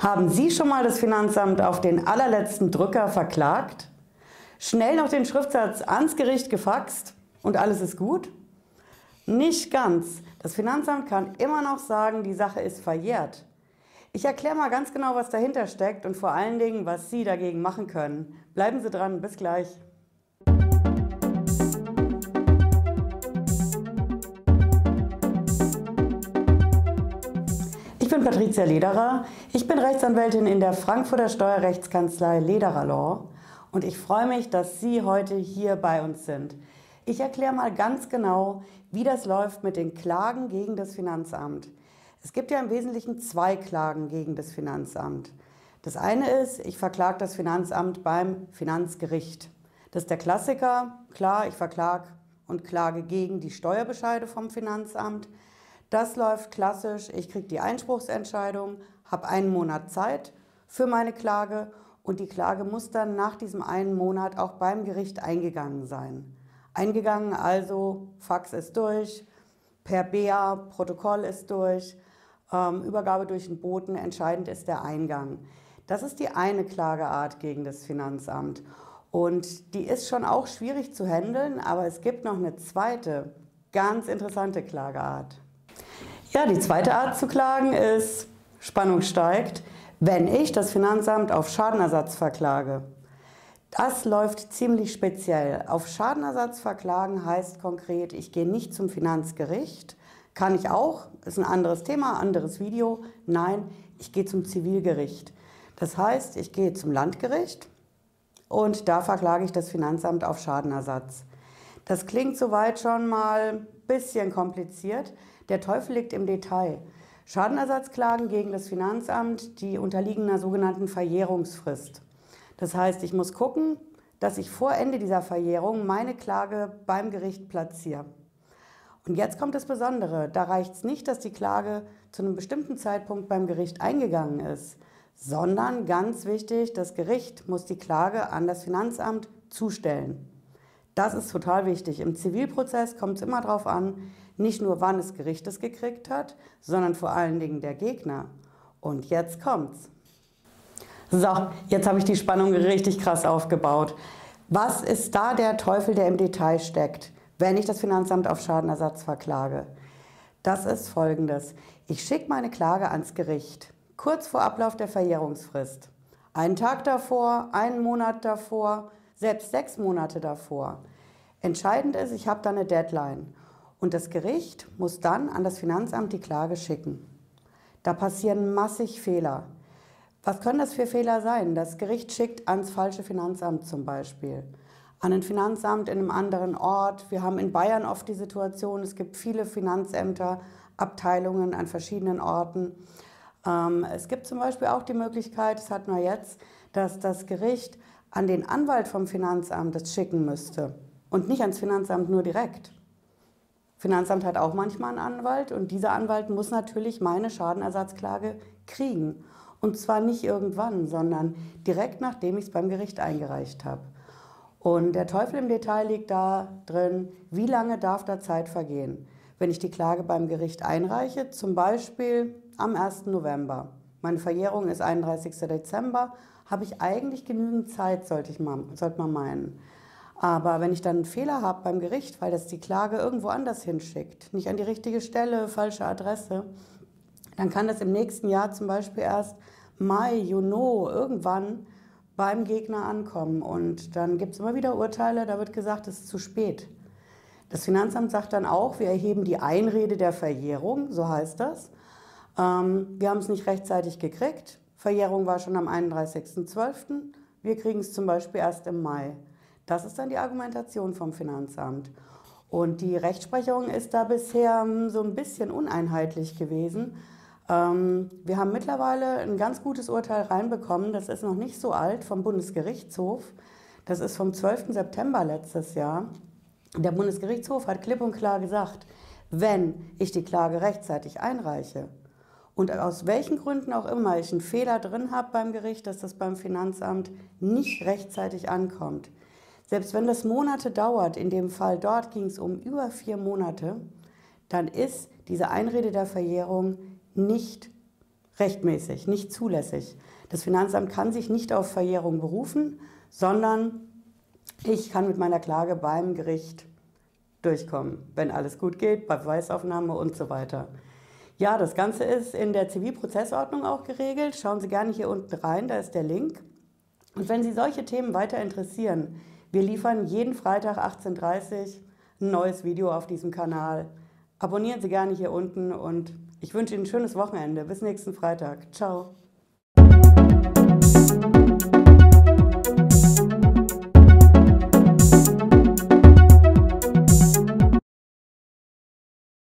Haben Sie schon mal das Finanzamt auf den allerletzten Drücker verklagt? Schnell noch den Schriftsatz ans Gericht gefaxt und alles ist gut? Nicht ganz. Das Finanzamt kann immer noch sagen, die Sache ist verjährt. Ich erkläre mal ganz genau, was dahinter steckt und vor allen Dingen, was Sie dagegen machen können. Bleiben Sie dran, bis gleich. Patricia Lederer. Ich bin Rechtsanwältin in der Frankfurter Steuerrechtskanzlei Lederer Law und ich freue mich, dass Sie heute hier bei uns sind. Ich erkläre mal ganz genau, wie das läuft mit den Klagen gegen das Finanzamt. Es gibt ja im Wesentlichen zwei Klagen gegen das Finanzamt. Das eine ist, ich verklage das Finanzamt beim Finanzgericht. Das ist der Klassiker. Klar, ich verklage und klage gegen die Steuerbescheide vom Finanzamt. Das läuft klassisch. Ich kriege die Einspruchsentscheidung, habe einen Monat Zeit für meine Klage und die Klage muss dann nach diesem einen Monat auch beim Gericht eingegangen sein. Eingegangen also, Fax ist durch, per BA, Protokoll ist durch, ähm, Übergabe durch den Boten, entscheidend ist der Eingang. Das ist die eine Klageart gegen das Finanzamt. Und die ist schon auch schwierig zu handeln, aber es gibt noch eine zweite, ganz interessante Klageart. Ja, die zweite Art zu klagen ist, Spannung steigt, wenn ich das Finanzamt auf Schadenersatz verklage. Das läuft ziemlich speziell. Auf Schadenersatz verklagen heißt konkret, ich gehe nicht zum Finanzgericht. Kann ich auch, ist ein anderes Thema, anderes Video. Nein, ich gehe zum Zivilgericht. Das heißt, ich gehe zum Landgericht und da verklage ich das Finanzamt auf Schadenersatz. Das klingt soweit schon mal ein bisschen kompliziert. Der Teufel liegt im Detail. Schadenersatzklagen gegen das Finanzamt, die unterliegen einer sogenannten Verjährungsfrist. Das heißt, ich muss gucken, dass ich vor Ende dieser Verjährung meine Klage beim Gericht platziere. Und jetzt kommt das Besondere. Da reicht es nicht, dass die Klage zu einem bestimmten Zeitpunkt beim Gericht eingegangen ist, sondern ganz wichtig, das Gericht muss die Klage an das Finanzamt zustellen. Das ist total wichtig. Im Zivilprozess kommt es immer darauf an, nicht nur wann das Gericht es gekriegt hat, sondern vor allen Dingen der Gegner. Und jetzt kommt's. So, jetzt habe ich die Spannung richtig krass aufgebaut. Was ist da der Teufel, der im Detail steckt, wenn ich das Finanzamt auf Schadenersatz verklage? Das ist folgendes. Ich schicke meine Klage ans Gericht, kurz vor Ablauf der Verjährungsfrist. Einen Tag davor, einen Monat davor, selbst sechs Monate davor. Entscheidend ist, ich habe da eine Deadline und das Gericht muss dann an das Finanzamt die Klage schicken. Da passieren massig Fehler. Was können das für Fehler sein? Das Gericht schickt ans falsche Finanzamt zum Beispiel, an ein Finanzamt in einem anderen Ort. Wir haben in Bayern oft die Situation, es gibt viele Finanzämter, Abteilungen an verschiedenen Orten. Ähm, es gibt zum Beispiel auch die Möglichkeit, das hatten wir jetzt, dass das Gericht an den Anwalt vom Finanzamt das schicken müsste und nicht ans Finanzamt nur direkt. Finanzamt hat auch manchmal einen Anwalt und dieser Anwalt muss natürlich meine Schadenersatzklage kriegen. Und zwar nicht irgendwann, sondern direkt nachdem ich es beim Gericht eingereicht habe. Und der Teufel im Detail liegt da drin, wie lange darf da Zeit vergehen? Wenn ich die Klage beim Gericht einreiche, zum Beispiel am 1. November, meine Verjährung ist 31. Dezember, habe ich eigentlich genügend Zeit, sollte, ich mal, sollte man meinen. Aber wenn ich dann einen Fehler habe beim Gericht, weil das die Klage irgendwo anders hinschickt, nicht an die richtige Stelle, falsche Adresse, dann kann das im nächsten Jahr zum Beispiel erst Mai, Juni, irgendwann beim Gegner ankommen. Und dann gibt es immer wieder Urteile, da wird gesagt, es ist zu spät. Das Finanzamt sagt dann auch, wir erheben die Einrede der Verjährung, so heißt das. Ähm, wir haben es nicht rechtzeitig gekriegt. Verjährung war schon am 31.12. Wir kriegen es zum Beispiel erst im Mai. Das ist dann die Argumentation vom Finanzamt. Und die Rechtsprechung ist da bisher hm, so ein bisschen uneinheitlich gewesen. Ähm, wir haben mittlerweile ein ganz gutes Urteil reinbekommen, das ist noch nicht so alt, vom Bundesgerichtshof. Das ist vom 12. September letztes Jahr. Der Bundesgerichtshof hat klipp und klar gesagt, wenn ich die Klage rechtzeitig einreiche und aus welchen Gründen auch immer ich einen Fehler drin habe beim Gericht, dass das beim Finanzamt nicht rechtzeitig ankommt, selbst wenn das Monate dauert, in dem Fall dort ging es um über vier Monate, dann ist diese Einrede der Verjährung nicht rechtmäßig, nicht zulässig. Das Finanzamt kann sich nicht auf Verjährung berufen, sondern ich kann mit meiner Klage beim Gericht durchkommen, wenn alles gut geht, bei Beweisaufnahme und so weiter. Ja, das Ganze ist in der Zivilprozessordnung auch geregelt. Schauen Sie gerne hier unten rein, da ist der Link. Und wenn Sie solche Themen weiter interessieren, wir liefern jeden Freitag 18.30 Uhr ein neues Video auf diesem Kanal. Abonnieren Sie gerne hier unten und ich wünsche Ihnen ein schönes Wochenende. Bis nächsten Freitag. Ciao.